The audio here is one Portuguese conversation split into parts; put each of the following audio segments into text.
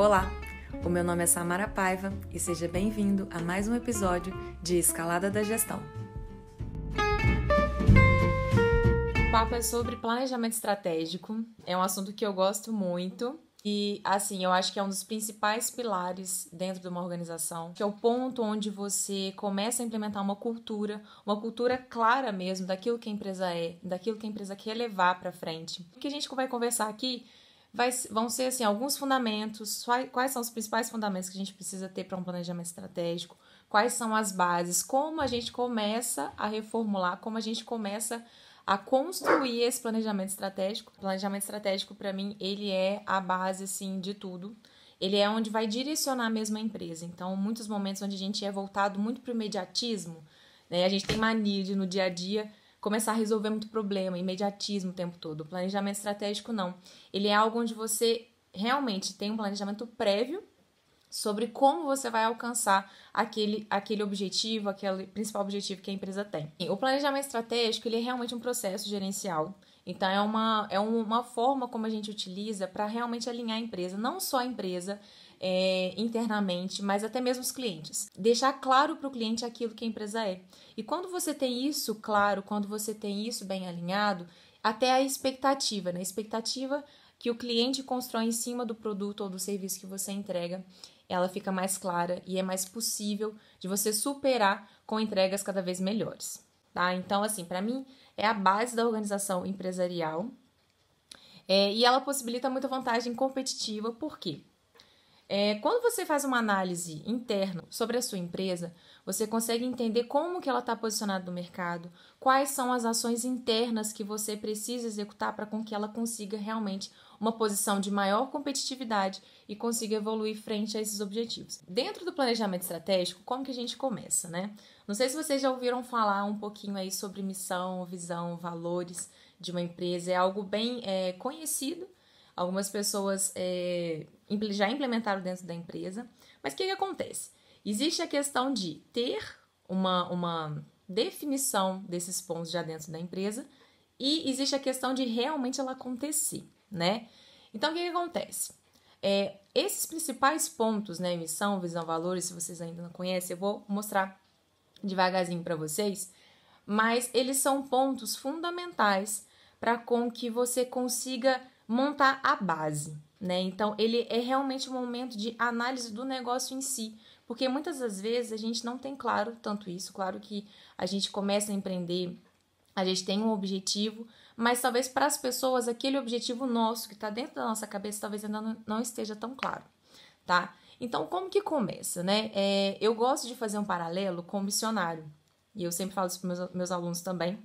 Olá, o meu nome é Samara Paiva e seja bem-vindo a mais um episódio de Escalada da Gestão. O papo é sobre planejamento estratégico, é um assunto que eu gosto muito e, assim, eu acho que é um dos principais pilares dentro de uma organização, que é o ponto onde você começa a implementar uma cultura, uma cultura clara mesmo daquilo que a empresa é, daquilo que a empresa quer levar para frente. O que a gente vai conversar aqui vai, vão ser, assim, alguns fundamentos, quais são os principais fundamentos que a gente precisa ter para um planejamento estratégico, quais são as bases, como a gente começa a reformular, como a gente começa a construir esse planejamento estratégico. O planejamento estratégico, para mim, ele é a base, assim, de tudo. Ele é onde vai direcionar mesmo a empresa. Então, muitos momentos onde a gente é voltado muito para o imediatismo, né? A gente tem mania de, no dia a dia, começar a resolver muito problema, imediatismo o tempo todo. O planejamento estratégico, não. Ele é algo onde você realmente tem um planejamento prévio sobre como você vai alcançar aquele, aquele objetivo, aquele principal objetivo que a empresa tem. O planejamento estratégico ele é realmente um processo gerencial. Então, é uma, é uma forma como a gente utiliza para realmente alinhar a empresa, não só a empresa é, internamente, mas até mesmo os clientes. Deixar claro para o cliente aquilo que a empresa é. E quando você tem isso claro, quando você tem isso bem alinhado, até a expectativa, né? A expectativa que o cliente constrói em cima do produto ou do serviço que você entrega ela fica mais clara e é mais possível de você superar com entregas cada vez melhores, tá? Então, assim, para mim é a base da organização empresarial é, e ela possibilita muita vantagem competitiva, por quê? É, quando você faz uma análise interna sobre a sua empresa, você consegue entender como que ela está posicionada no mercado, quais são as ações internas que você precisa executar para com que ela consiga realmente uma posição de maior competitividade e consiga evoluir frente a esses objetivos. Dentro do planejamento estratégico, como que a gente começa, né? Não sei se vocês já ouviram falar um pouquinho aí sobre missão, visão, valores de uma empresa. É algo bem é, conhecido. Algumas pessoas é, já implementaram dentro da empresa. Mas o que, que acontece? Existe a questão de ter uma, uma definição desses pontos já dentro da empresa e existe a questão de realmente ela acontecer né? Então, o que, que acontece? É, esses principais pontos, né, missão, visão, valores, se vocês ainda não conhecem, eu vou mostrar devagarzinho para vocês, mas eles são pontos fundamentais para com que você consiga montar a base, né? Então, ele é realmente um momento de análise do negócio em si, porque muitas das vezes a gente não tem claro tanto isso, claro que a gente começa a empreender, a gente tem um objetivo, mas talvez para as pessoas aquele objetivo nosso que está dentro da nossa cabeça talvez ainda não, esteja tão claro, tá? Então, como que começa, né? É, eu gosto de fazer um paralelo com o missionário, e eu sempre falo isso para meus, meus alunos também.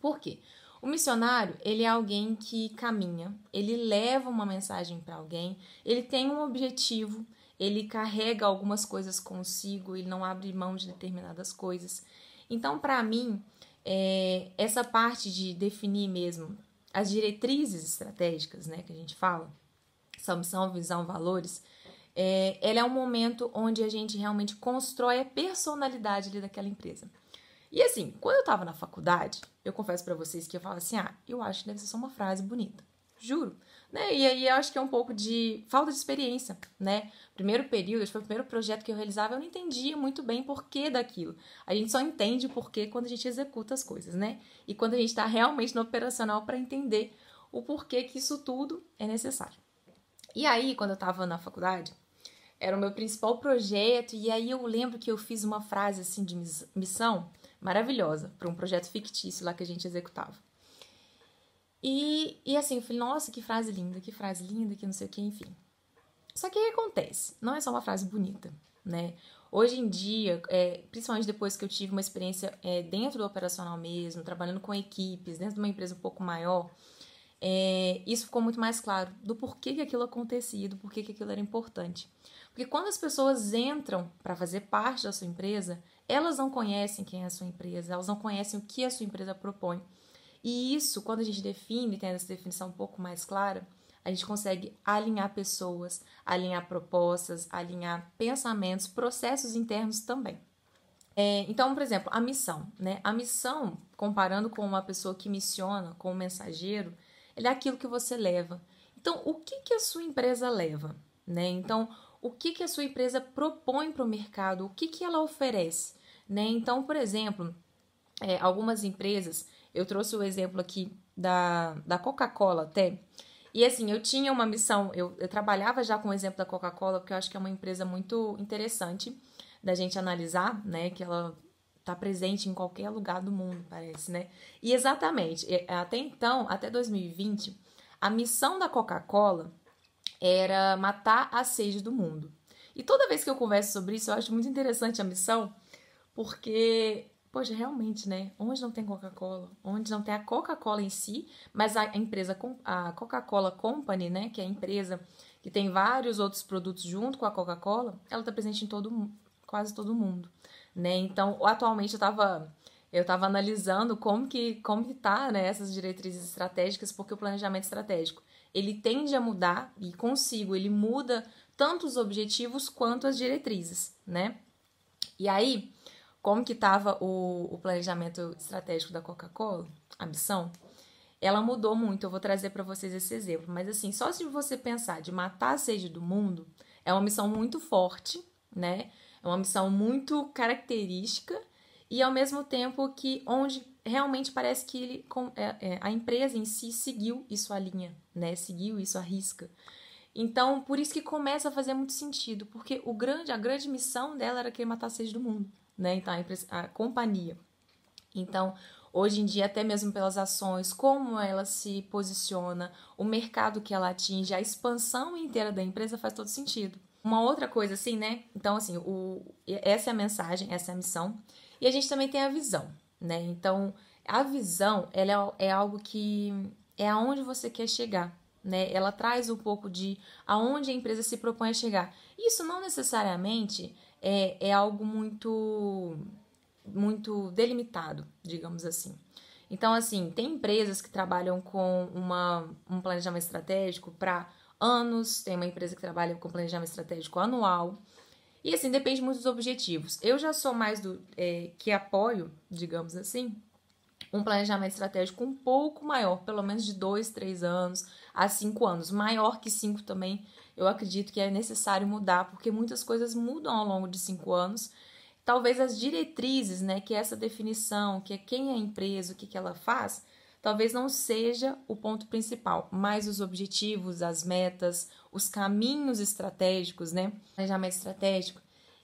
Por quê? O missionário, ele é alguém que caminha, ele leva uma mensagem para alguém, ele tem um objetivo, ele carrega algumas coisas consigo, ele não abre mão de determinadas coisas. Então, para mim, é, essa parte de definir mesmo as diretrizes estratégicas, né, que a gente fala, essa missão, visão, valores, é, ela é um momento onde a gente realmente constrói a personalidade ali daquela empresa. E assim, quando eu estava na faculdade, eu confesso para vocês que eu falo assim, ah, eu acho que deve ser só uma frase bonita. Juro. Né? E aí eu acho que é um pouco de falta de experiência, né? Primeiro período, foi o primeiro projeto que eu realizava, eu não entendia muito bem porquê daquilo. A gente só entende o porquê quando a gente executa as coisas, né? E quando a gente está realmente no operacional para entender o porquê que isso tudo é necessário. E aí, quando eu estava na faculdade, era o meu principal projeto, e aí eu lembro que eu fiz uma frase assim de missão maravilhosa para um projeto fictício lá que a gente executava. E, e assim, eu falei, nossa, que frase linda, que frase linda, que não sei o que, enfim. Só que o que acontece? Não é só uma frase bonita, né? Hoje em dia, é, principalmente depois que eu tive uma experiência é, dentro do operacional mesmo, trabalhando com equipes, dentro de uma empresa um pouco maior, é, isso ficou muito mais claro do porquê que aquilo acontecia, do porquê que aquilo era importante. Porque quando as pessoas entram para fazer parte da sua empresa, elas não conhecem quem é a sua empresa, elas não conhecem o que a sua empresa propõe. E isso, quando a gente define, tem essa definição um pouco mais clara, a gente consegue alinhar pessoas, alinhar propostas, alinhar pensamentos, processos internos também. É, então, por exemplo, a missão, né? A missão, comparando com uma pessoa que missiona, com um mensageiro, ele é aquilo que você leva. Então, o que, que a sua empresa leva? né? Então, o que, que a sua empresa propõe para o mercado? O que, que ela oferece, né? Então, por exemplo, é, algumas empresas, eu trouxe o exemplo aqui da, da Coca-Cola até, e assim, eu tinha uma missão, eu, eu trabalhava já com o exemplo da Coca-Cola, porque eu acho que é uma empresa muito interessante da gente analisar, né? Que ela está presente em qualquer lugar do mundo, parece, né? E exatamente, até então, até 2020, a missão da Coca-Cola era matar a sede do mundo. E toda vez que eu converso sobre isso, eu acho muito interessante a missão, porque Poxa, realmente, né? Onde não tem Coca-Cola, onde não tem a Coca-Cola em si, mas a empresa, a Coca-Cola Company, né? Que é a empresa que tem vários outros produtos junto com a Coca-Cola, ela está presente em todo, quase todo mundo, né? Então, atualmente eu estava eu tava analisando como que como que tá, né, essas diretrizes estratégicas, porque o planejamento estratégico, ele tende a mudar e consigo, ele muda tanto os objetivos quanto as diretrizes, né? E aí, como que estava o, o planejamento estratégico da Coca-Cola, a missão, ela mudou muito. Eu vou trazer para vocês esse exemplo. Mas assim, só se você pensar de matar a sede do mundo, é uma missão muito forte, né? É uma missão muito característica e ao mesmo tempo que onde realmente parece que ele, é, é, a empresa em si seguiu isso à linha, né? Seguiu isso à risca. Então, por isso que começa a fazer muito sentido, porque o grande, a grande missão dela era querer matar a sede do mundo né? Então, a, a companhia. Então, hoje em dia, até mesmo pelas ações, como ela se posiciona, o mercado que ela atinge, a expansão inteira da empresa faz todo sentido. Uma outra coisa, assim, né? Então, assim, o, essa é a mensagem, essa é a missão. E a gente também tem a visão, né? Então, a visão, ela é, é algo que é aonde você quer chegar, né? Ela traz um pouco de aonde a empresa se propõe a chegar. Isso não necessariamente é, é algo muito, muito delimitado, digamos assim. Então, assim, tem empresas que trabalham com uma, um planejamento estratégico para anos, tem uma empresa que trabalha com planejamento estratégico anual. E assim, depende muito dos objetivos. Eu já sou mais do é, que apoio, digamos assim, um planejamento estratégico um pouco maior, pelo menos de dois, três anos a cinco anos. Maior que cinco também eu acredito que é necessário mudar, porque muitas coisas mudam ao longo de cinco anos. Talvez as diretrizes, né, que é essa definição, que é quem é a empresa, o que, que ela faz, talvez não seja o ponto principal, mas os objetivos, as metas, os caminhos estratégicos, né? O planejamento estratégico,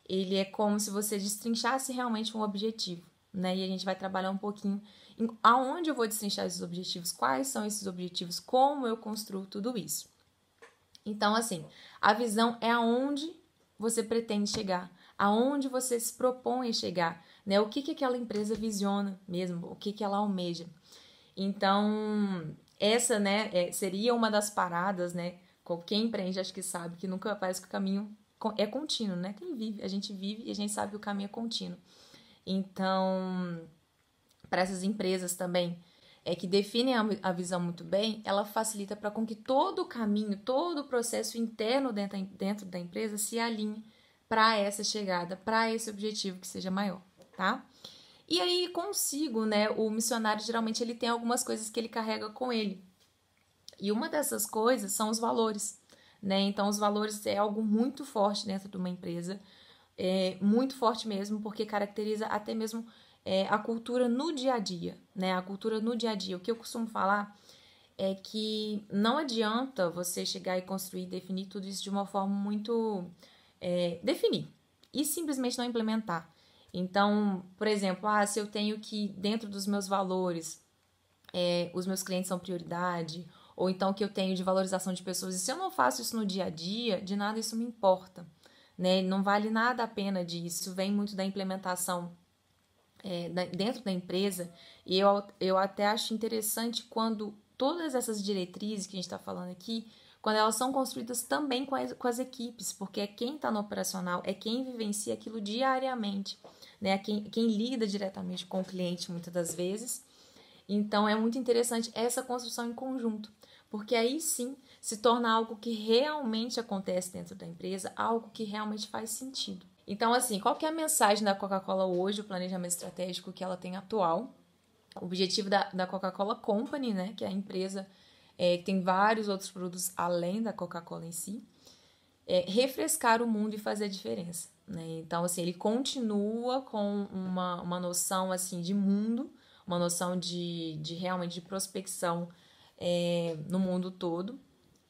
ele é como se você destrinchasse realmente um objetivo, né? E a gente vai trabalhar um pouquinho em aonde eu vou destrinchar esses objetivos, quais são esses objetivos, como eu construo tudo isso. Então, assim, a visão é aonde você pretende chegar, aonde você se propõe a chegar, né? O que, que aquela empresa visiona mesmo, o que, que ela almeja. Então, essa, né, é, seria uma das paradas, né? Quem empreende acho que sabe que nunca parece que o caminho é contínuo, né? Quem vive, a gente vive e a gente sabe que o caminho é contínuo. Então, para essas empresas também, é, que definem a, visão muito bem, ela facilita para com que todo o caminho, todo o processo interno dentro, dentro da empresa se alinhe para essa chegada, para esse objetivo que seja maior, tá? E aí consigo, né? O missionário geralmente ele tem algumas coisas que ele carrega com ele. E uma dessas coisas são os valores, né? Então os valores é algo muito forte dentro de uma empresa, é muito forte mesmo, porque caracteriza até mesmo é, a cultura no dia a dia, né? A cultura no dia a dia. O que eu costumo falar é que não adianta você chegar e construir, definir tudo isso de uma forma muito é, definir e simplesmente não implementar. Então, por exemplo, ah, se eu tenho que dentro dos meus valores, é, os meus clientes são prioridade, ou então que eu tenho de valorização de pessoas, e se eu não faço isso no dia a dia, de nada isso me importa, né? Não vale nada a pena disso. Vem muito da implementação é, dentro da empresa, e eu, eu até acho interessante quando todas essas diretrizes que a gente está falando aqui, quando elas são construídas também com as, com as equipes, porque é quem está no operacional, é quem vivencia aquilo diariamente, né? Quem, quem lida diretamente com o cliente muitas das vezes. Então é muito interessante essa construção em conjunto, porque aí sim se torna algo que realmente acontece dentro da empresa, algo que realmente faz sentido. Então, assim, qual que é a mensagem da Coca-Cola hoje, o planejamento estratégico que ela tem atual? O objetivo da, da Coca-Cola Company, né, que é a empresa é, que tem vários outros produtos além da Coca-Cola em si, é, refrescar o mundo e fazer a diferença. Né? Então, assim, ele continua com uma, uma noção assim de mundo, uma noção de, de realmente de prospecção é, no mundo todo.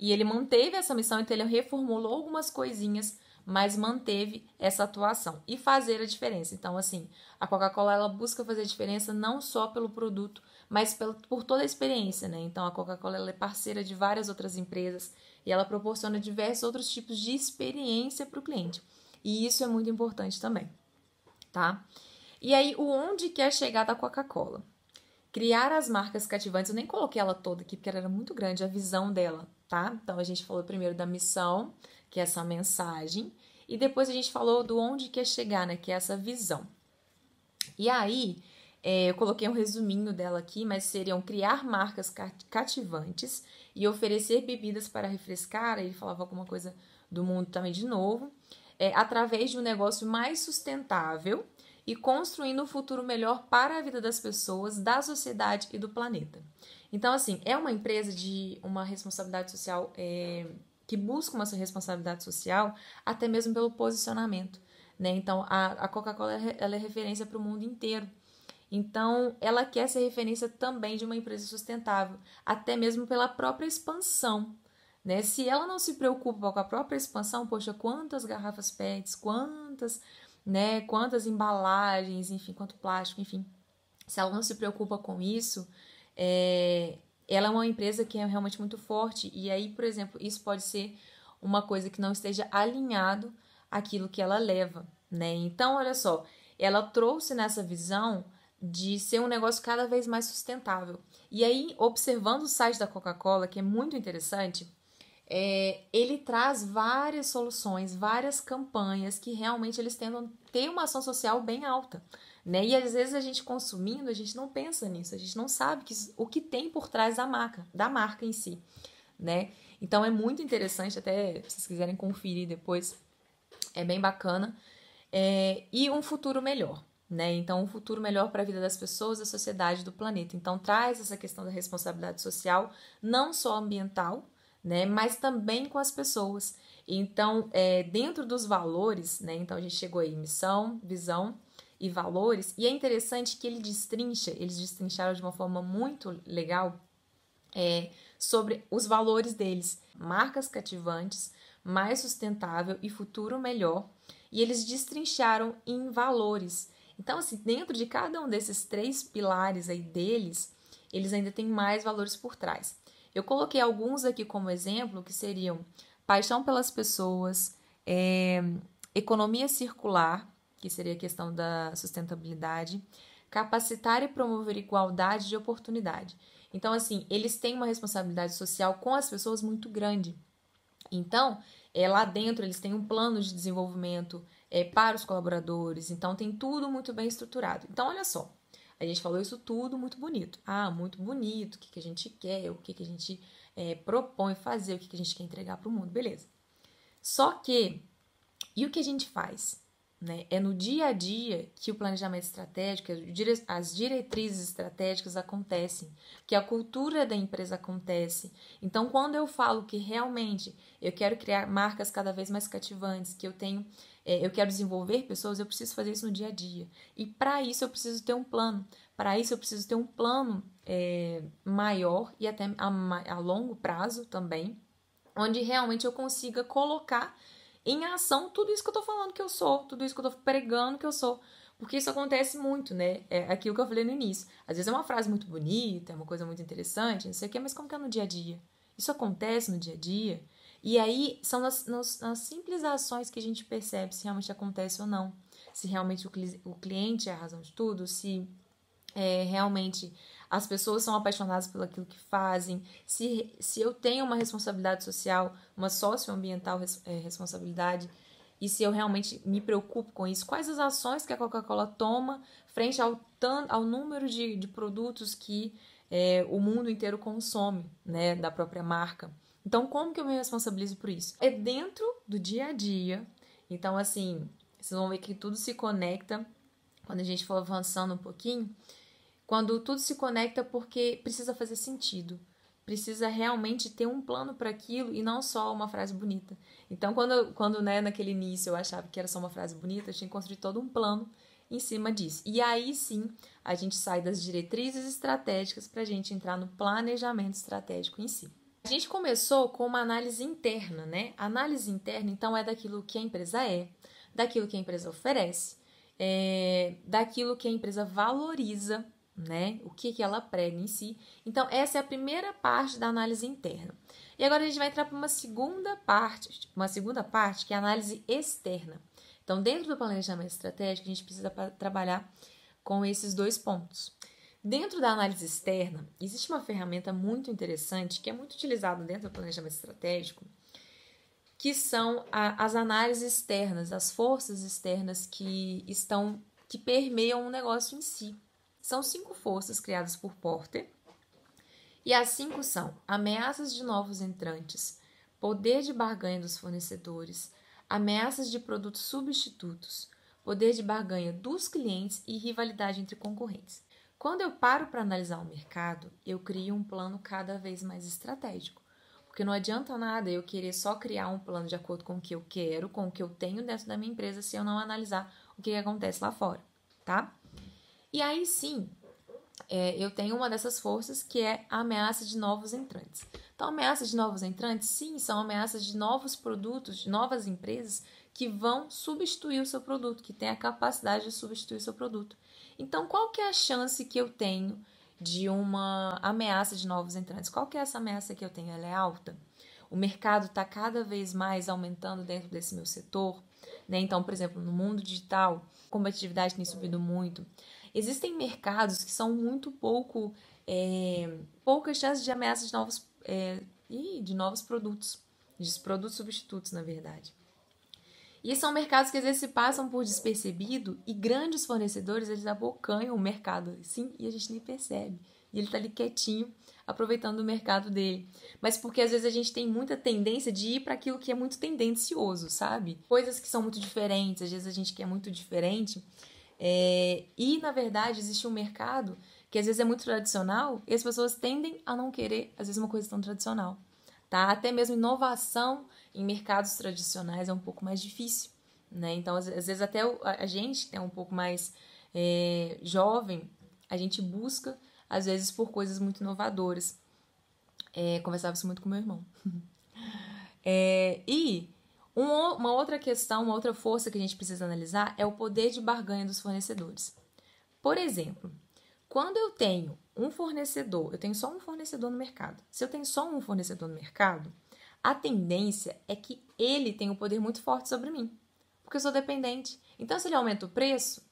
E ele manteve essa missão, então ele reformulou algumas coisinhas, mas manteve essa atuação e fazer a diferença. Então, assim, a Coca-Cola ela busca fazer a diferença não só pelo produto, mas pelo, por toda a experiência, né? Então, a Coca-Cola é parceira de várias outras empresas e ela proporciona diversos outros tipos de experiência para o cliente. E isso é muito importante também, tá? E aí, o onde quer chegar da Coca-Cola? Criar as marcas cativantes, eu nem coloquei ela toda aqui porque ela era muito grande, a visão dela, tá? Então a gente falou primeiro da missão, que é essa mensagem, e depois a gente falou do onde quer chegar, né? Que é essa visão. E aí, é, eu coloquei um resuminho dela aqui, mas seriam criar marcas cativantes e oferecer bebidas para refrescar. Ele falava alguma coisa do mundo também de novo, é, através de um negócio mais sustentável e construindo um futuro melhor para a vida das pessoas, da sociedade e do planeta. Então, assim, é uma empresa de uma responsabilidade social é, que busca uma responsabilidade social até mesmo pelo posicionamento. Né? Então, a, a Coca-Cola ela é referência para o mundo inteiro. Então, ela quer ser referência também de uma empresa sustentável, até mesmo pela própria expansão. Né? Se ela não se preocupa com a própria expansão, poxa, quantas garrafas PETs, quantas né? Quantas embalagens, enfim, quanto plástico, enfim. Se ela não se preocupa com isso, é, ela é uma empresa que é realmente muito forte. E aí, por exemplo, isso pode ser uma coisa que não esteja alinhado àquilo que ela leva, né? Então, olha só, ela trouxe nessa visão de ser um negócio cada vez mais sustentável. E aí, observando o site da Coca-Cola, que é muito interessante, é, ele traz várias soluções, várias campanhas que realmente eles tentam ter uma ação social bem alta. Né? E às vezes a gente consumindo, a gente não pensa nisso, a gente não sabe que, o que tem por trás da marca, da marca em si. Né? Então é muito interessante, até se vocês quiserem conferir depois, é bem bacana. É, e um futuro melhor. Né? Então, um futuro melhor para a vida das pessoas, da sociedade, do planeta. Então, traz essa questão da responsabilidade social, não só ambiental, né? Mas também com as pessoas. Então, é, dentro dos valores, né? Então a gente chegou aí missão, visão e valores. E é interessante que ele destrincha, eles destrincharam de uma forma muito legal é, sobre os valores deles: marcas cativantes, mais sustentável e futuro melhor. E eles destrincharam em valores. Então, assim, dentro de cada um desses três pilares aí deles, eles ainda têm mais valores por trás. Eu coloquei alguns aqui como exemplo, que seriam paixão pelas pessoas, é, economia circular, que seria a questão da sustentabilidade, capacitar e promover igualdade de oportunidade. Então, assim, eles têm uma responsabilidade social com as pessoas muito grande. Então, é, lá dentro eles têm um plano de desenvolvimento é, para os colaboradores, então tem tudo muito bem estruturado. Então, olha só, a gente falou isso tudo muito bonito. Ah, muito bonito, o que, que a gente quer, o que, que a gente é, propõe fazer, o que, que a gente quer entregar para o mundo, beleza. Só que, e o que a gente faz? Né? É no dia a dia que o planejamento estratégico, as diretrizes estratégicas acontecem, que a cultura da empresa acontece. Então, quando eu falo que realmente eu quero criar marcas cada vez mais cativantes, que eu tenho é, eu quero desenvolver pessoas, eu preciso fazer isso no dia a dia. E para isso eu preciso ter um plano. Para isso eu preciso ter um plano é, maior e até a, a longo prazo também, onde realmente eu consiga colocar em ação tudo isso que eu tô falando que eu sou, tudo isso que eu tô pregando que eu sou. Porque isso acontece muito, né? É aquilo que eu falei no início. Às vezes é uma frase muito bonita, é uma coisa muito interessante, não sei o quê, mas como que é no dia a dia? Isso acontece no dia a dia? E aí são nas, nas, nas, simples ações que a gente percebe se realmente acontece ou não. Se realmente o, o cliente é a razão de tudo, se é, realmente as pessoas são apaixonadas pelo aquilo que fazem, se, se eu tenho uma responsabilidade social, uma socioambiental res, é, responsabilidade, e se eu realmente me preocupo com isso, quais as ações que a Coca-Cola toma frente ao, ao número de, de produtos que é, o mundo inteiro consome, né, da própria marca. Então, como que eu me responsabilizo por isso? É dentro do dia a dia. Então, assim, vocês vão ver que tudo se conecta quando a gente for avançando um pouquinho. Quando tudo se conecta porque precisa fazer sentido. precisa realmente ter um plano para aquilo e não só uma frase bonita. Então, quando, quando né, naquele início eu achava que era só uma frase bonita, eu tinha que construir todo um plano em cima disso. E aí sim, a gente sai das diretrizes estratégicas para a gente entrar no planejamento estratégico em si. A gente começou com uma análise interna, né? Análise interna, então, é daquilo que a empresa é, daquilo que a empresa oferece, é, daquilo que a empresa valoriza, né? O que, que ela prega em si. Então, essa é a primeira parte da análise interna. E agora a gente vai entrar para uma segunda parte, uma segunda parte que é a análise externa. Então, dentro do planejamento estratégico, a gente precisa trabalhar com esses dois pontos. Dentro da análise externa, existe uma ferramenta muito interessante que é muito utilizada dentro do planejamento estratégico, que são a, as análises externas, as forças externas que estão que permeiam o negócio em si. São cinco forças criadas por Porter. E as cinco são ameaças de novos entrantes, poder de barganha dos fornecedores, ameaças de produtos substitutos, poder de barganha dos clientes e rivalidade entre concorrentes. Quando eu paro para analisar o mercado, eu crio um plano cada vez mais estratégico. Porque não adianta nada eu querer só criar um plano de acordo com o que eu quero, com o que eu tenho dentro da minha empresa, se eu não analisar o que, acontece lá fora, tá? E aí sim, é, eu tenho uma dessas forças que é a ameaça de novos entrantes. Então, ameaças de novos entrantes, sim, são ameaças de novos produtos, de novas empresas que vão substituir o seu produto, que têm a capacidade de substituir o seu produto. Então, qual que é a chance que eu tenho de uma ameaça de novos entrantes? Qual que é essa ameaça que eu tenho? Ela é alta? O mercado está cada vez mais aumentando dentro desse meu setor. Né? Então, por exemplo, no mundo digital, competitividade tem subido muito. Existem mercados que são muito pouco, é, poucas chances de ameaça de novos, é, de novos produtos, de produtos substitutos, na verdade. E são mercados que às vezes se passam por despercebido e grandes fornecedores eles abocanham o mercado, sim, e a gente nem percebe. E ele está ali quietinho, aproveitando o mercado dele. Mas porque às vezes a gente tem muita tendência de ir para aquilo que é muito tendencioso, sabe? Coisas que são muito diferentes, às vezes a gente quer muito diferente. É... E na verdade existe um mercado que às vezes é muito tradicional e as pessoas tendem a não querer, às vezes, uma coisa tão tradicional. Tá? Até mesmo inovação em mercados tradicionais é um pouco mais difícil. Né? Então, às, vezes, até a gente, que é um pouco mais é, jovem, a gente busca, às vezes, por coisas muito inovadoras. É, conversava isso muito com meu irmão. é, e uma outra questão, uma outra força que a gente precisa analisar é o poder de barganha dos fornecedores. Por exemplo, quando eu tenho um fornecedor, eu tenho só um fornecedor no mercado. Se eu tenho só um fornecedor no mercado, a tendência é que ele tenha um poder muito forte sobre mim, porque eu sou dependente. Então, se ele aumenta o preço,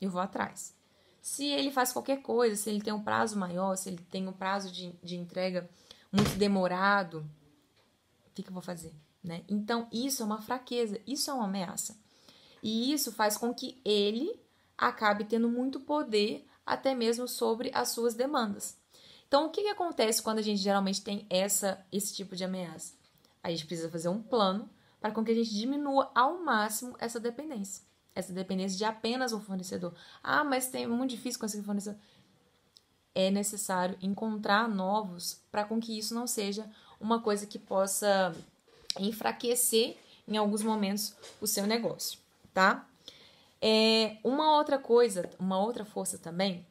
eu vou atrás. Se ele faz qualquer coisa, se ele tem um prazo maior, se ele tem um prazo de, de entrega muito demorado, o que, que eu vou fazer? Né? Então, isso é uma fraqueza, isso é uma ameaça. E isso faz com que ele acabe tendo muito poder até mesmo sobre as suas demandas. Então, o que, que acontece quando a gente geralmente tem essa, esse tipo de ameaça? A gente precisa fazer um plano para com que a gente diminua ao máximo essa dependência. Essa dependência de apenas um fornecedor. Ah, mas tem, é muito difícil conseguir fornecedor. É necessário encontrar novos para com que isso não seja uma coisa que possa enfraquecer em alguns momentos o seu negócio, tá? É, uma outra coisa, uma outra força também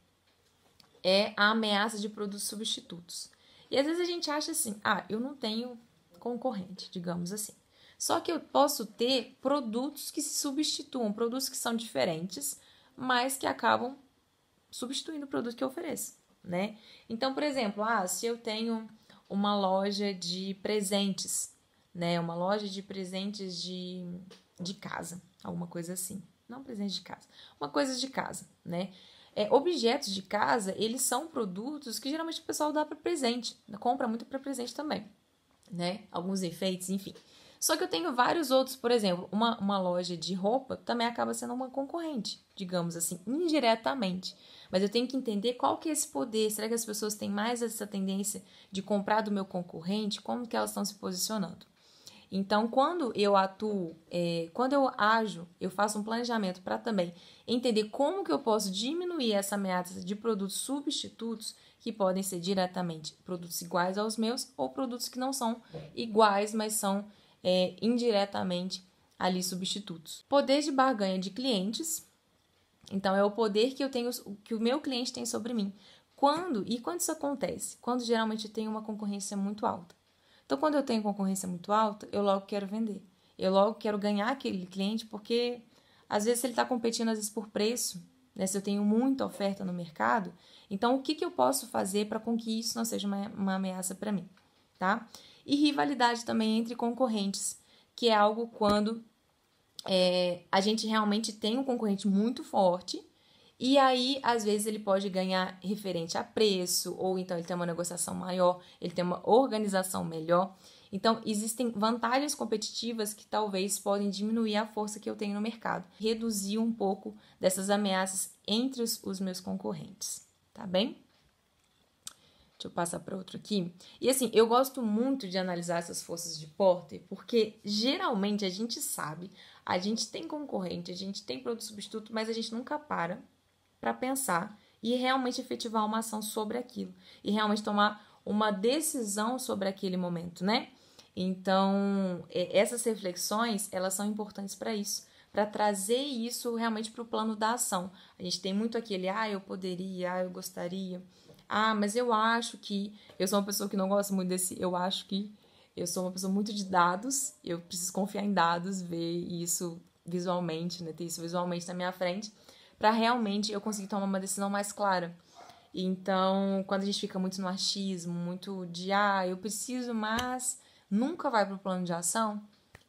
é a ameaça de produtos substitutos. E às vezes a gente acha assim: ah, eu não tenho concorrente, digamos assim. Só que eu posso ter produtos que se substituam, produtos que são diferentes, mas que acabam substituindo o produto que eu ofereço, né? Então, por exemplo, ah, se eu tenho uma loja de presentes, né? Uma loja de presentes de, de casa, alguma coisa assim. Não presente de casa, uma coisa de casa, né? É, objetos de casa, eles são produtos que geralmente o pessoal dá para presente, compra muito para presente também, né? Alguns enfeites, enfim. Só que eu tenho vários outros, por exemplo, uma, uma loja de roupa também acaba sendo uma concorrente, digamos assim, indiretamente. Mas eu tenho que entender qual que é esse poder. Será que as pessoas têm mais essa tendência de comprar do meu concorrente? Como que elas estão se posicionando? Então, quando eu atuo, é, quando eu ajo, eu faço um planejamento para também entender como que eu posso diminuir essa ameaça de produtos substitutos que podem ser diretamente produtos iguais aos meus ou produtos que não são iguais, mas são é, indiretamente ali substitutos. Poder de barganha de clientes. Então, é o poder que eu tenho, que o meu cliente tem sobre mim. Quando e quando isso acontece? Quando geralmente tem uma concorrência muito alta. Então, quando eu tenho concorrência muito alta, eu logo quero vender. Eu logo quero ganhar aquele cliente, porque às vezes ele está competindo às vezes por preço, né? Se eu tenho muita oferta no mercado, então o que, que eu posso fazer para com que isso não seja uma, uma ameaça para mim, tá? E rivalidade também entre concorrentes, que é algo quando é, a gente realmente tem um concorrente muito forte e aí, às vezes, ele pode ganhar referente a preço, ou então ele tem uma negociação maior, ele tem uma organização melhor. Então, existem vantagens competitivas que talvez podem diminuir a força que eu tenho no mercado, reduzir um pouco dessas ameaças entre os, os meus concorrentes, tá bem? Deixa eu passar para outro aqui. E assim, eu gosto muito de analisar essas forças de Porter, porque geralmente a gente sabe, a gente tem concorrente, a gente tem produto substituto, mas a gente nunca para para pensar e realmente efetivar uma ação sobre aquilo e realmente tomar uma decisão sobre aquele momento, né? Então, essas reflexões, elas são importantes para isso, para trazer isso realmente para o plano da ação. A gente tem muito aquele, ah, eu poderia, ah, eu gostaria, ah, mas eu acho que. Eu sou uma pessoa que não gosta muito desse, eu acho que. Eu sou uma pessoa muito de dados, eu preciso confiar em dados, ver isso visualmente, né? Ter isso visualmente na minha frente para realmente eu conseguir tomar uma decisão mais clara. Então, quando a gente fica muito no achismo, muito de ah, eu preciso, mas nunca vai para o plano de ação,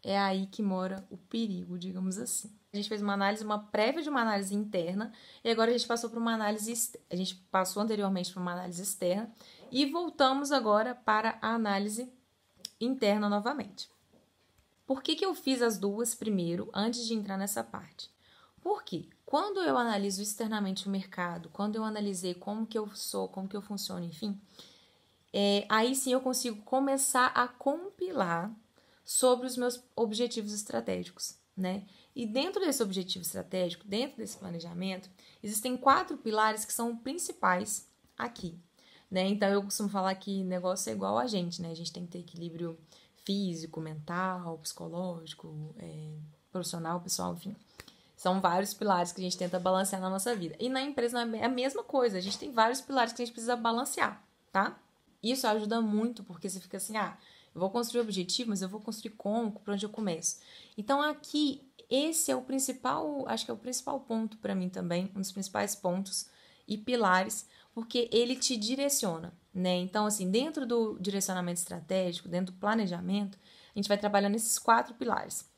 é aí que mora o perigo, digamos assim. A gente fez uma análise, uma prévia de uma análise interna, e agora a gente passou para uma análise, a gente passou anteriormente para uma análise externa e voltamos agora para a análise interna novamente. Por que, que eu fiz as duas primeiro antes de entrar nessa parte? Por quê? Quando eu analiso externamente o mercado, quando eu analisei como que eu sou, como que eu funciono, enfim, é, aí sim eu consigo começar a compilar sobre os meus objetivos estratégicos, né? E dentro desse objetivo estratégico, dentro desse planejamento, existem quatro pilares que são principais aqui, né? Então eu costumo falar que negócio é igual a gente, né? A gente tem que ter equilíbrio físico, mental, psicológico, é, profissional, pessoal, enfim. São vários pilares que a gente tenta balancear na nossa vida. E na empresa é a mesma coisa, a gente tem vários pilares que a gente precisa balancear, tá? Isso ajuda muito, porque você fica assim, ah, eu vou construir objetivo, mas eu vou construir como, por onde eu começo. Então aqui, esse é o principal, acho que é o principal ponto para mim também, um dos principais pontos e pilares, porque ele te direciona, né? Então, assim, dentro do direcionamento estratégico, dentro do planejamento, a gente vai trabalhando esses quatro pilares.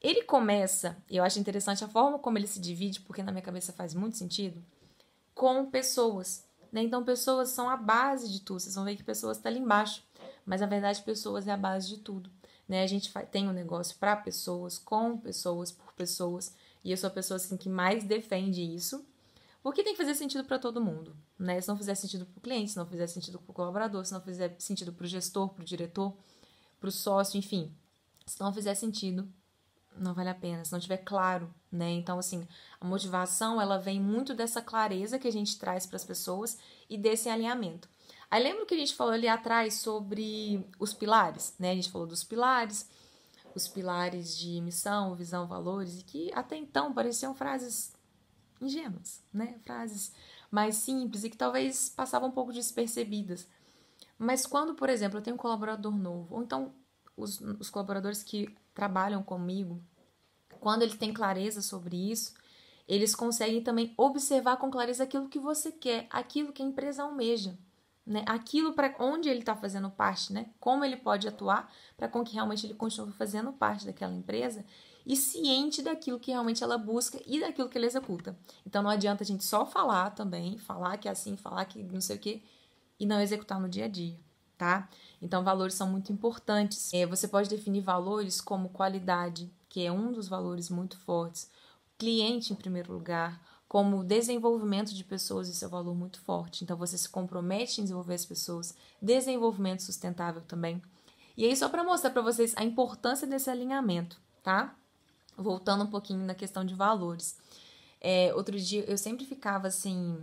Ele começa, eu acho interessante a forma como ele se divide, porque na minha cabeça faz muito sentido, com pessoas. Né? Então, pessoas são a base de tudo. Vocês vão ver que pessoas estão tá ali embaixo, mas na verdade, pessoas é a base de tudo. Né? A gente tem um negócio para pessoas, com pessoas, por pessoas, e eu sou a pessoa assim, que mais defende isso, porque tem que fazer sentido para todo mundo. Né? Se não fizer sentido para o cliente, se não fizer sentido para o colaborador, se não fizer sentido para o gestor, para o diretor, para o sócio, enfim, se não fizer sentido não vale a pena, se não tiver claro, né? Então, assim, a motivação, ela vem muito dessa clareza que a gente traz para as pessoas e desse alinhamento. Aí lembra que a gente falou ali atrás sobre os pilares, né? A gente falou dos pilares, os pilares de missão, visão, valores, e que até então pareciam frases ingênuas, né? Frases mais simples e que talvez passavam um pouco despercebidas. Mas quando, por exemplo, eu tenho um colaborador novo, ou então os, os colaboradores que trabalham comigo, quando eles têm clareza sobre isso, eles conseguem também observar com clareza aquilo que você quer, aquilo que a empresa almeja, né? Aquilo para onde ele está fazendo parte, né? Como ele pode atuar para com que realmente ele continue fazendo parte daquela empresa e ciente daquilo que realmente ela busca e daquilo que ele executa. Então não adianta a gente só falar também, falar que é assim, falar que não sei o que e não executar no dia a dia, tá? Então, valores são muito importantes. É, você pode definir valores como qualidade, que é um dos valores muito fortes, cliente em primeiro lugar, como desenvolvimento de pessoas, isso é um valor muito forte. Então, você se compromete em desenvolver as pessoas, desenvolvimento sustentável também. E aí, só para mostrar para vocês a importância desse alinhamento, tá? Voltando um pouquinho na questão de valores. É, outro dia eu sempre ficava assim.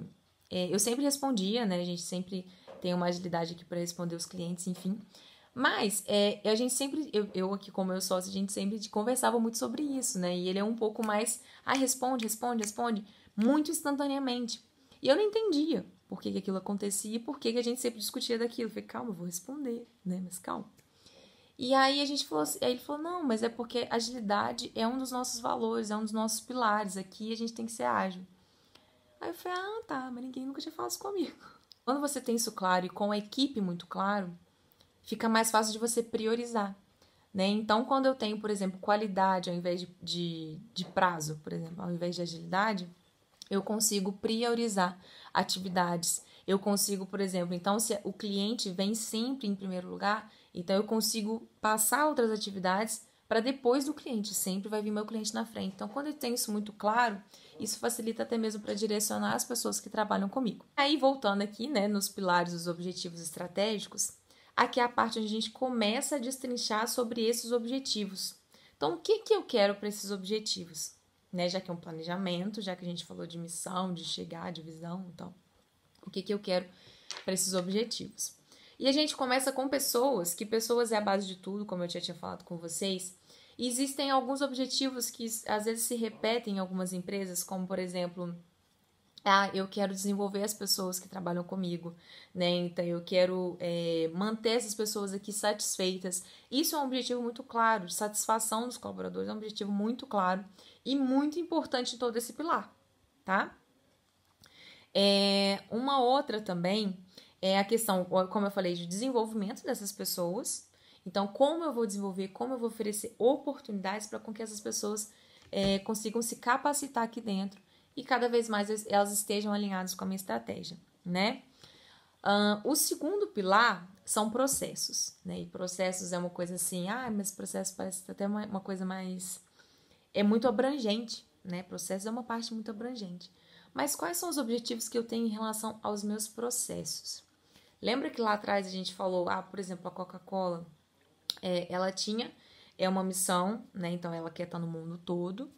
É, eu sempre respondia, né? A gente sempre tem uma agilidade aqui para responder os clientes, enfim. Mas é, a gente sempre, eu, eu aqui como meu sócio, a gente sempre conversava muito sobre isso, né? E ele é um pouco mais, ah, responde, responde, responde, muito instantaneamente. E eu não entendia por que, que aquilo acontecia e por que, que a gente sempre discutia daquilo. Eu falei, calma, eu vou responder, né? Mas calma. E aí a gente falou assim, aí ele falou, não, mas é porque agilidade é um dos nossos valores, é um dos nossos pilares. Aqui a gente tem que ser ágil. Aí eu falei, ah, tá, mas ninguém nunca tinha falado isso comigo. Quando você tem isso claro e com a equipe muito claro, fica mais fácil de você priorizar. Né? Então, quando eu tenho, por exemplo, qualidade ao invés de, de, de prazo, por exemplo, ao invés de agilidade, eu consigo priorizar atividades. Eu consigo, por exemplo, então, se o cliente vem sempre em primeiro lugar, então eu consigo passar outras atividades para depois do cliente, sempre vai vir meu cliente na frente. Então, quando eu tenho isso muito claro, isso facilita até mesmo para direcionar as pessoas que trabalham comigo. Aí, voltando aqui, né, nos pilares dos objetivos estratégicos, aqui é a parte onde a gente começa a destrinchar sobre esses objetivos. Então, o que, que eu quero para esses objetivos? Né, já que é um planejamento, já que a gente falou de missão, de chegar, de visão, então, o que, que eu quero para esses objetivos? E a gente começa com pessoas, que pessoas é a base de tudo, como eu já tinha falado com vocês. Existem alguns objetivos que às vezes se repetem em algumas empresas, como por exemplo, ah, eu quero desenvolver as pessoas que trabalham comigo, né? Então eu quero é, manter essas pessoas aqui satisfeitas. Isso é um objetivo muito claro, satisfação dos colaboradores é um objetivo muito claro e muito importante em todo esse pilar, tá? É, uma outra também é a questão, como eu falei, de desenvolvimento dessas pessoas. Então, como eu vou desenvolver, como eu vou oferecer oportunidades para com que essas pessoas é, consigam se capacitar aqui dentro e cada vez mais elas estejam alinhadas com a minha estratégia, né? Uh, o segundo pilar são processos, né? E processos é uma coisa assim, ah, mas processo parece até uma, uma coisa mais. É muito abrangente, né? Processo é uma parte muito abrangente. Mas quais são os objetivos que eu tenho em relação aos meus processos? Lembra que lá atrás a gente falou, ah, por exemplo, a Coca-Cola, é, ela tinha é uma missão, né? Então ela quer estar no mundo todo.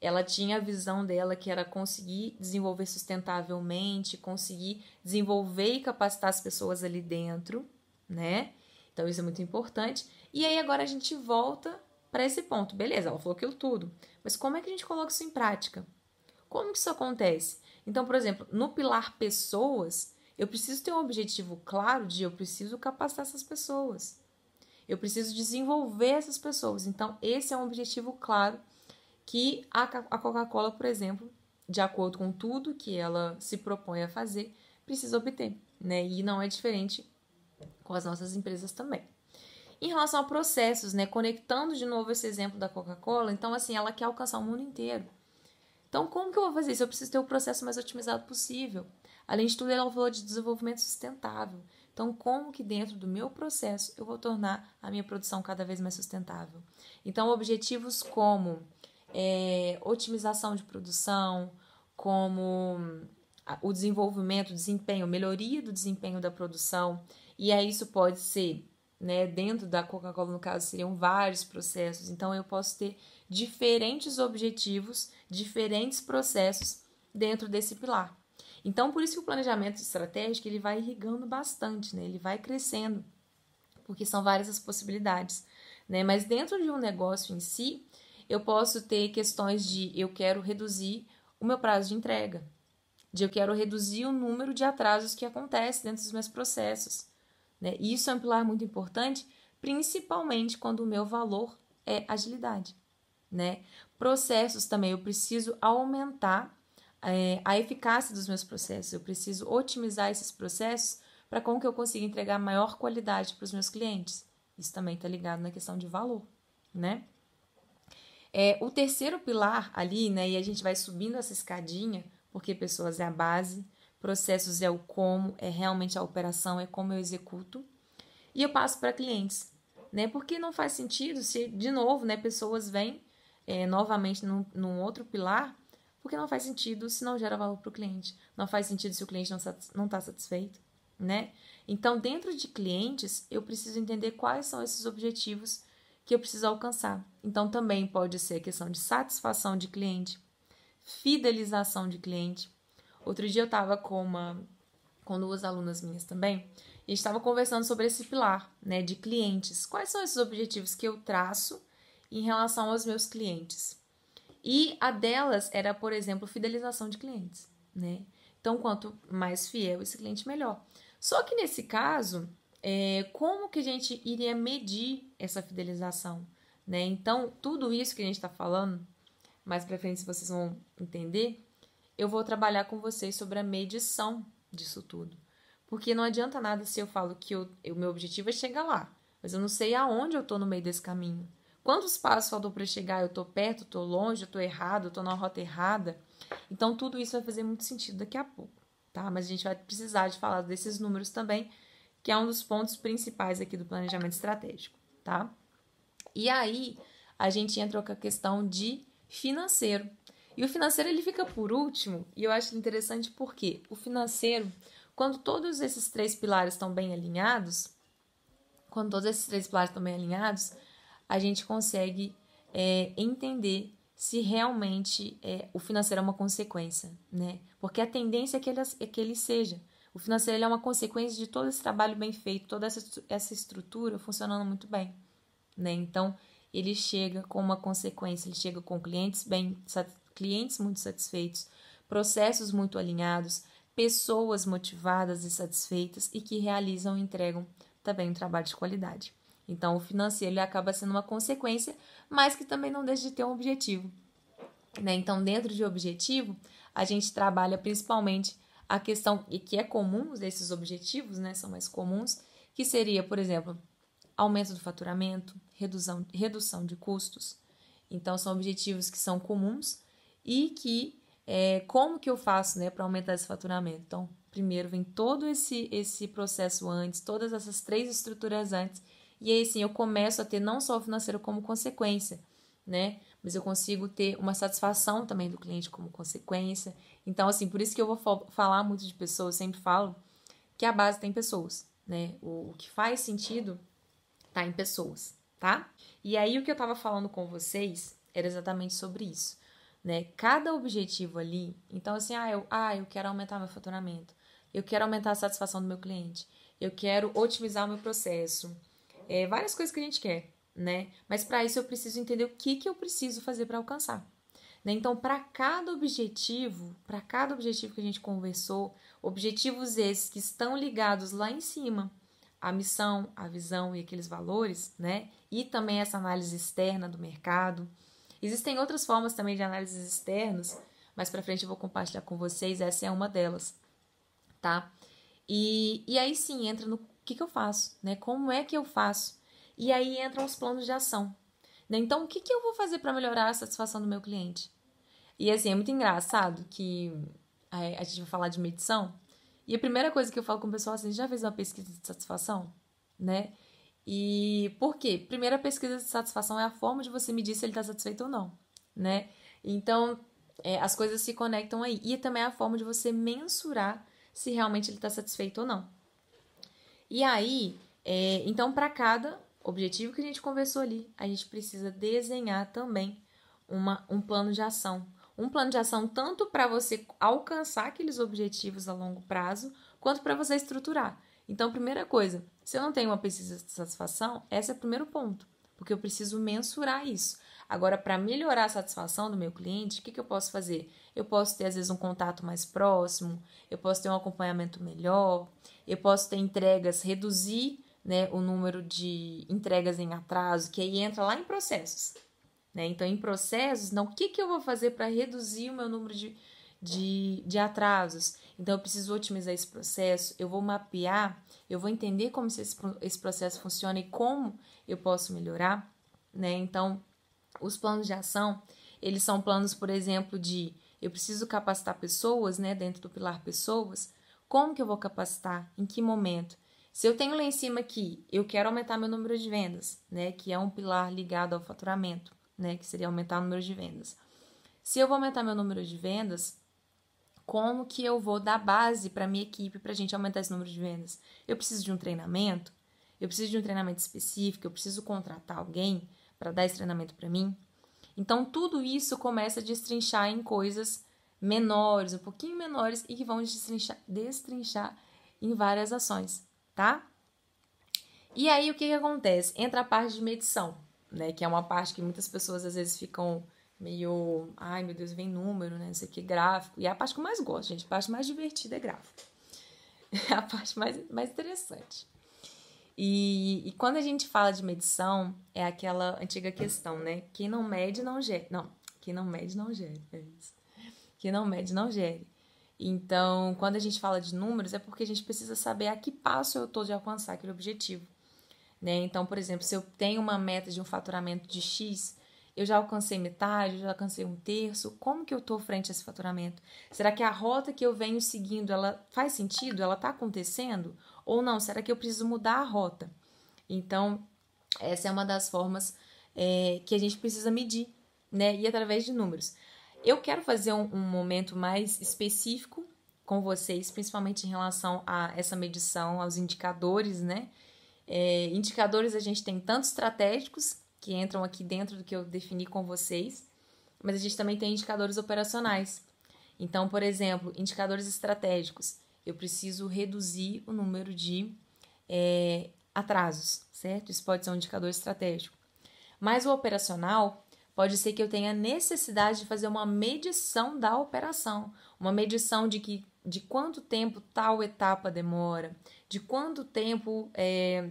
Ela tinha a visão dela que era conseguir desenvolver sustentavelmente, conseguir desenvolver e capacitar as pessoas ali dentro, né? Então isso é muito importante. E aí agora a gente volta para esse ponto. Beleza, ela falou aquilo tudo. Mas como é que a gente coloca isso em prática? Como que isso acontece? Então, por exemplo, no pilar pessoas, eu preciso ter um objetivo claro de eu preciso capacitar essas pessoas. Eu preciso desenvolver essas pessoas. Então, esse é um objetivo claro que a Coca-Cola, por exemplo, de acordo com tudo que ela se propõe a fazer, precisa obter, né? E não é diferente com as nossas empresas também. Em relação a processos, né, conectando de novo esse exemplo da Coca-Cola, então assim, ela quer alcançar o mundo inteiro. Então, como que eu vou fazer isso? Eu preciso ter o processo mais otimizado possível. Além de tudo, ela falou de desenvolvimento sustentável. Então, como que dentro do meu processo eu vou tornar a minha produção cada vez mais sustentável? Então, objetivos como é, otimização de produção, como o desenvolvimento, desempenho, melhoria do desempenho da produção, e aí isso pode ser, né, dentro da Coca-Cola, no caso, seriam vários processos, então eu posso ter diferentes objetivos, diferentes processos dentro desse pilar. Então, por isso que o planejamento estratégico ele vai irrigando bastante, né? Ele vai crescendo, porque são várias as possibilidades, né? Mas dentro de um negócio em si, eu posso ter questões de eu quero reduzir o meu prazo de entrega, de eu quero reduzir o número de atrasos que acontece dentro dos meus processos, né? Isso é um pilar muito importante, principalmente quando o meu valor é agilidade, né? Processos também eu preciso aumentar é, a eficácia dos meus processos. Eu preciso otimizar esses processos para com que eu consiga entregar maior qualidade para os meus clientes. Isso também está ligado na questão de valor, né? É, o terceiro pilar ali, né, e a gente vai subindo essa escadinha, porque pessoas é a base, processos é o como, é realmente a operação, é como eu executo, e eu passo para clientes, né? Porque não faz sentido se, de novo, né, pessoas vêm é, novamente num, num outro pilar porque não faz sentido se não gera valor para o cliente. Não faz sentido se o cliente não está satisfeito. né? Então, dentro de clientes, eu preciso entender quais são esses objetivos que eu preciso alcançar. Então, também pode ser a questão de satisfação de cliente, fidelização de cliente. Outro dia eu estava com uma com duas alunas minhas também, e estava conversando sobre esse pilar, né, de clientes. Quais são esses objetivos que eu traço em relação aos meus clientes? E a delas era, por exemplo, fidelização de clientes, né? Então, quanto mais fiel esse cliente, melhor. Só que nesse caso, é, como que a gente iria medir essa fidelização? Né? Então, tudo isso que a gente está falando, mais para frente, vocês vão entender, eu vou trabalhar com vocês sobre a medição disso tudo. Porque não adianta nada se eu falo que o meu objetivo é chegar lá, mas eu não sei aonde eu estou no meio desse caminho. Quantos passos faltou para chegar? Eu estou perto, estou longe, estou errado, estou na rota errada. Então, tudo isso vai fazer muito sentido daqui a pouco, tá? Mas a gente vai precisar de falar desses números também, que é um dos pontos principais aqui do planejamento estratégico, tá? E aí, a gente entra com a questão de financeiro. E o financeiro ele fica por último, e eu acho interessante porque o financeiro, quando todos esses três pilares estão bem alinhados, quando todos esses três pilares estão bem alinhados, a gente consegue é, entender se realmente é, o financeiro é uma consequência, né? Porque a tendência é que ele, é que ele seja. O financeiro é uma consequência de todo esse trabalho bem feito, toda essa, essa estrutura funcionando muito bem, né? Então, ele chega com uma consequência, ele chega com clientes bem, clientes muito satisfeitos, processos muito alinhados, pessoas motivadas e satisfeitas e que realizam e entregam também um trabalho de qualidade. Então, o financeiro ele acaba sendo uma consequência, mas que também não deixa de ter um objetivo. Né? Então, dentro de objetivo, a gente trabalha principalmente a questão, e que é comum desses objetivos, né, são mais comuns, que seria, por exemplo, aumento do faturamento, redução, redução de custos. Então, são objetivos que são comuns e que, é, como que eu faço né, para aumentar esse faturamento? Então, primeiro vem todo esse, esse processo antes, todas essas três estruturas antes, e aí sim eu começo a ter não só o financeiro como consequência, né? Mas eu consigo ter uma satisfação também do cliente como consequência. Então, assim, por isso que eu vou falar muito de pessoas, sempre falo que a base tem pessoas, né? O, o que faz sentido tá em pessoas, tá? E aí o que eu tava falando com vocês era exatamente sobre isso, né? Cada objetivo ali, então assim, ah, eu, ah, eu quero aumentar meu faturamento, eu quero aumentar a satisfação do meu cliente, eu quero otimizar o meu processo, é, várias coisas que a gente quer, né? Mas para isso eu preciso entender o que, que eu preciso fazer para alcançar. Né? Então, para cada objetivo, para cada objetivo que a gente conversou, objetivos esses que estão ligados lá em cima, a missão, a visão e aqueles valores, né? E também essa análise externa do mercado. Existem outras formas também de análises externas, mas para frente eu vou compartilhar com vocês, essa é uma delas, tá? E, e aí sim entra no que, que eu faço, né? Como é que eu faço? E aí entram os planos de ação. Né? Então, o que, que eu vou fazer para melhorar a satisfação do meu cliente? E assim, é muito engraçado que a gente vai falar de medição. E a primeira coisa que eu falo com o pessoal assim, já fez uma pesquisa de satisfação? Né? E por quê? Primeira pesquisa de satisfação é a forma de você medir se ele está satisfeito ou não, né? Então, é, as coisas se conectam aí. E também é a forma de você mensurar se realmente ele está satisfeito ou não. E aí, é, então, para cada objetivo que a gente conversou ali, a gente precisa desenhar também uma, um plano de ação. Um plano de ação tanto para você alcançar aqueles objetivos a longo prazo, quanto para você estruturar. Então, primeira coisa, se eu não tenho uma pesquisa de satisfação, esse é o primeiro ponto, porque eu preciso mensurar isso. Agora, para melhorar a satisfação do meu cliente, o que, que eu posso fazer? Eu posso ter, às vezes, um contato mais próximo, eu posso ter um acompanhamento melhor, eu posso ter entregas, reduzir né, o número de entregas em atraso, que aí entra lá em processos. Né? Então, em processos, não, o que, que eu vou fazer para reduzir o meu número de, de, de atrasos? Então, eu preciso otimizar esse processo, eu vou mapear, eu vou entender como esse, esse processo funciona e como eu posso melhorar. Né? Então, os planos de ação, eles são planos, por exemplo, de eu preciso capacitar pessoas, né, dentro do pilar pessoas, como que eu vou capacitar? Em que momento? Se eu tenho lá em cima aqui, eu quero aumentar meu número de vendas, né? Que é um pilar ligado ao faturamento, né? Que seria aumentar o número de vendas. Se eu vou aumentar meu número de vendas, como que eu vou dar base para minha equipe para a gente aumentar esse número de vendas? Eu preciso de um treinamento? Eu preciso de um treinamento específico? Eu preciso contratar alguém para dar esse treinamento para mim? Então, tudo isso começa a destrinchar em coisas menores, um pouquinho menores e que vão destrinchar, destrinchar em várias ações, tá? E aí, o que, que acontece? Entra a parte de medição, né? Que é uma parte que muitas pessoas às vezes ficam meio, ai meu Deus, vem número, né? Não sei o que, gráfico. E é a parte que eu mais gosto, gente. A parte mais divertida é gráfico. É a parte mais, mais interessante. E, e quando a gente fala de medição, é aquela antiga questão, né? Quem não mede, não gere. Não, quem não mede, não gere. É isso. Quem não mede, não gere. Então, quando a gente fala de números, é porque a gente precisa saber a que passo eu estou de alcançar aquele objetivo. Né? Então, por exemplo, se eu tenho uma meta de um faturamento de X, eu já alcancei metade, eu já alcancei um terço. Como que eu estou frente a esse faturamento? Será que a rota que eu venho seguindo, ela faz sentido? Ela está acontecendo? Ou não? Será que eu preciso mudar a rota? Então, essa é uma das formas é, que a gente precisa medir, né? E através de números. Eu quero fazer um, um momento mais específico com vocês, principalmente em relação a essa medição, aos indicadores, né? É, indicadores a gente tem tanto estratégicos que entram aqui dentro do que eu defini com vocês, mas a gente também tem indicadores operacionais. Então, por exemplo, indicadores estratégicos. Eu preciso reduzir o número de é, atrasos, certo? Isso pode ser um indicador estratégico. Mas o operacional pode ser que eu tenha necessidade de fazer uma medição da operação, uma medição de que de quanto tempo tal etapa demora, de quanto tempo é,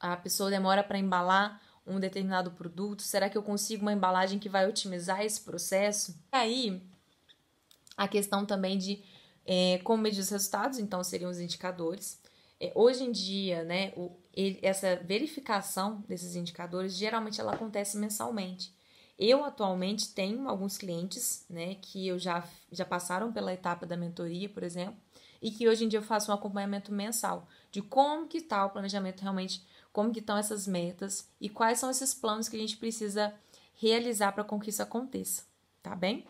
a pessoa demora para embalar um determinado produto? Será que eu consigo uma embalagem que vai otimizar esse processo? E aí, a questão também de é, como medir os resultados, então seriam os indicadores. É, hoje em dia, né, o, ele, essa verificação desses indicadores geralmente ela acontece mensalmente. Eu atualmente tenho alguns clientes, né, que eu já, já passaram pela etapa da mentoria, por exemplo, e que hoje em dia eu faço um acompanhamento mensal de como que está o planejamento realmente como que estão essas metas e quais são esses planos que a gente precisa realizar para que isso aconteça, tá bem?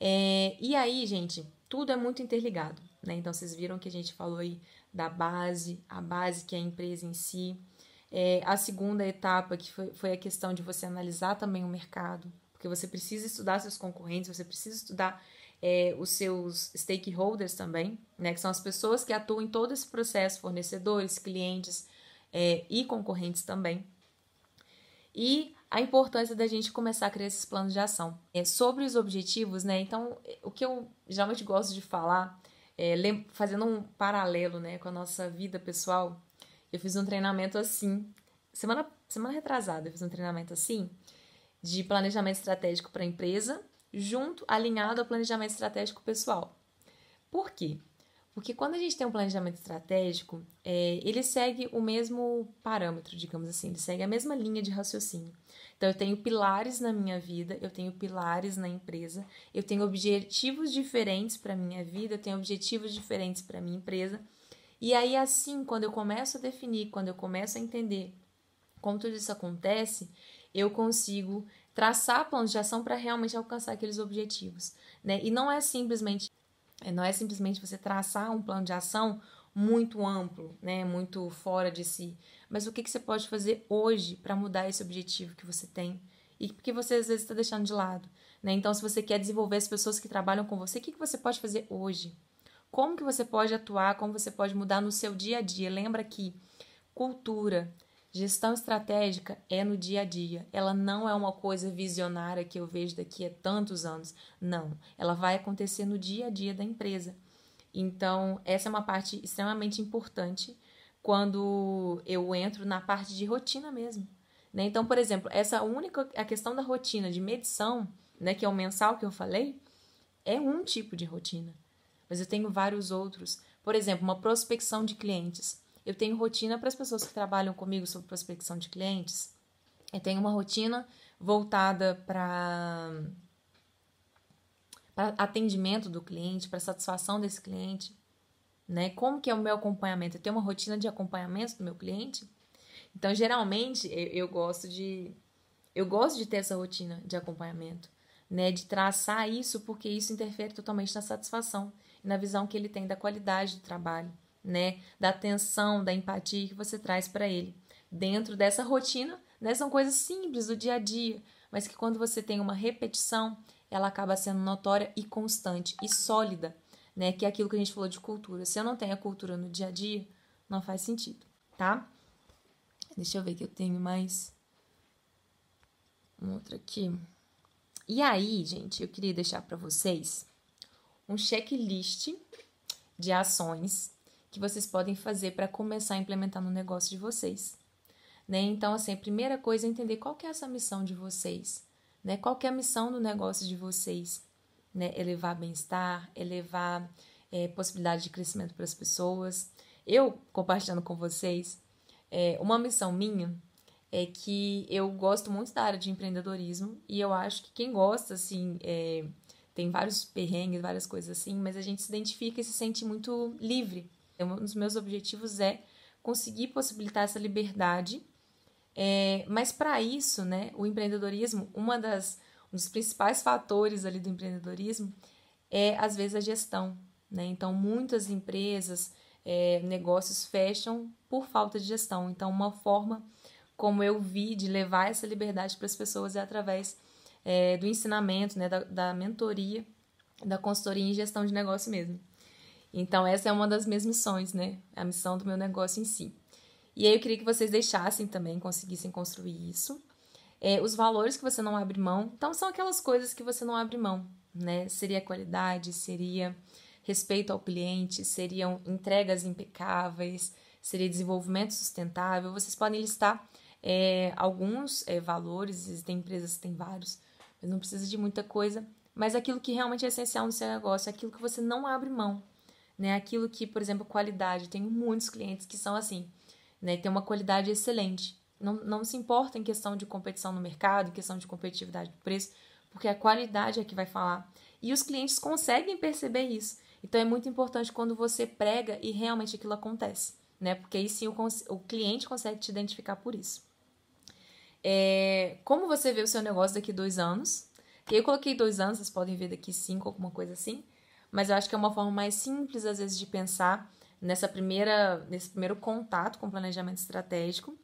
É, e aí, gente, tudo é muito interligado, né? Então, vocês viram que a gente falou aí da base, a base que é a empresa em si. É, a segunda etapa, que foi, foi a questão de você analisar também o mercado, porque você precisa estudar seus concorrentes, você precisa estudar é, os seus stakeholders também, né? Que são as pessoas que atuam em todo esse processo, fornecedores, clientes, é, e concorrentes também. E a importância da gente começar a criar esses planos de ação. É, sobre os objetivos, né? Então, o que eu geralmente gosto de falar, é, fazendo um paralelo né, com a nossa vida pessoal, eu fiz um treinamento assim, semana, semana retrasada, eu fiz um treinamento assim, de planejamento estratégico para a empresa, junto, alinhado ao planejamento estratégico pessoal. Por quê? Porque quando a gente tem um planejamento estratégico, é, ele segue o mesmo parâmetro, digamos assim, ele segue a mesma linha de raciocínio. Então, eu tenho pilares na minha vida, eu tenho pilares na empresa, eu tenho objetivos diferentes para a minha vida, eu tenho objetivos diferentes para a minha empresa. E aí, assim, quando eu começo a definir, quando eu começo a entender como tudo isso acontece, eu consigo traçar planos de ação para realmente alcançar aqueles objetivos. Né? E não é simplesmente não é simplesmente você traçar um plano de ação muito amplo, né, muito fora de si, mas o que, que você pode fazer hoje para mudar esse objetivo que você tem e que você às vezes está deixando de lado. Né? Então, se você quer desenvolver as pessoas que trabalham com você, o que, que você pode fazer hoje? Como que você pode atuar, como você pode mudar no seu dia a dia? Lembra que cultura, Gestão estratégica é no dia a dia. Ela não é uma coisa visionária que eu vejo daqui a tantos anos. Não. Ela vai acontecer no dia a dia da empresa. Então, essa é uma parte extremamente importante quando eu entro na parte de rotina mesmo. Né? Então, por exemplo, essa única a questão da rotina de medição, né, que é o mensal que eu falei, é um tipo de rotina. Mas eu tenho vários outros. Por exemplo, uma prospecção de clientes. Eu tenho rotina para as pessoas que trabalham comigo sobre prospecção de clientes. Eu tenho uma rotina voltada para atendimento do cliente, para satisfação desse cliente, né? Como que é o meu acompanhamento? Eu tenho uma rotina de acompanhamento do meu cliente. Então, geralmente, eu, eu gosto de eu gosto de ter essa rotina de acompanhamento, né, de traçar isso, porque isso interfere totalmente na satisfação e na visão que ele tem da qualidade do trabalho, né, da atenção, da empatia que você traz para ele. Dentro dessa rotina, né, são coisas simples do dia a dia, mas que quando você tem uma repetição, ela acaba sendo notória e constante e sólida, né, que é aquilo que a gente falou de cultura. Se eu não tenho a cultura no dia a dia, não faz sentido, tá? Deixa eu ver que eu tenho mais um outro aqui. E aí, gente, eu queria deixar para vocês um checklist de ações que vocês podem fazer para começar a implementar no negócio de vocês. Né? Então, assim, a primeira coisa é entender qual que é essa missão de vocês, né? Qual que é a missão do negócio de vocês, né? Elevar bem-estar, elevar é, possibilidade de crescimento para as pessoas. Eu, compartilhando com vocês, é, uma missão minha é que eu gosto muito da área de empreendedorismo e eu acho que quem gosta, assim, é, tem vários perrengues, várias coisas assim, mas a gente se identifica e se sente muito livre. Um dos meus objetivos é conseguir possibilitar essa liberdade, é, mas para isso, né, o empreendedorismo, uma das, um dos principais fatores ali do empreendedorismo é, às vezes, a gestão. Né? Então, muitas empresas, é, negócios fecham por falta de gestão. Então, uma forma como eu vi de levar essa liberdade para as pessoas é através é, do ensinamento, né, da, da mentoria, da consultoria em gestão de negócio mesmo. Então, essa é uma das minhas missões, né? A missão do meu negócio em si. E aí eu queria que vocês deixassem também, conseguissem construir isso. É, os valores que você não abre mão. Então, são aquelas coisas que você não abre mão, né? Seria qualidade, seria respeito ao cliente, seriam entregas impecáveis, seria desenvolvimento sustentável. Vocês podem listar é, alguns é, valores, existem empresas que têm vários, mas não precisa de muita coisa. Mas aquilo que realmente é essencial no seu negócio, aquilo que você não abre mão, né? Aquilo que, por exemplo, qualidade. Tenho muitos clientes que são assim, né? Tem uma qualidade excelente. Não, não se importa em questão de competição no mercado, em questão de competitividade do preço, porque a qualidade é que vai falar. E os clientes conseguem perceber isso. Então é muito importante quando você prega e realmente aquilo acontece, né? Porque aí sim o, o cliente consegue te identificar por isso. É, como você vê o seu negócio daqui dois anos? Eu coloquei dois anos, vocês podem ver daqui cinco, alguma coisa assim. Mas eu acho que é uma forma mais simples, às vezes, de pensar nessa primeira, nesse primeiro contato com o planejamento estratégico.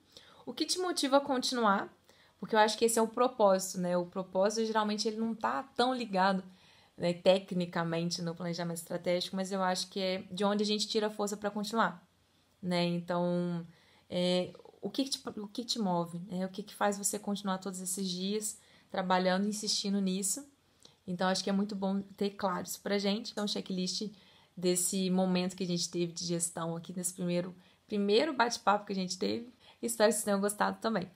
O que te motiva a continuar? Porque eu acho que esse é o propósito, né? O propósito, geralmente, ele não está tão ligado né, tecnicamente no planejamento estratégico, mas eu acho que é de onde a gente tira força para continuar, né? Então, é, o que, que te, o que te move, né? O que, que faz você continuar todos esses dias trabalhando, insistindo nisso. Então, acho que é muito bom ter claro isso pra gente. Então, checklist desse momento que a gente teve de gestão aqui nesse primeiro, primeiro bate-papo que a gente teve. Espero que vocês tenham gostado também.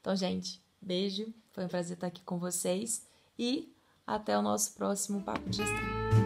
Então, gente, beijo. Foi um prazer estar aqui com vocês e até o nosso próximo papo de gestão.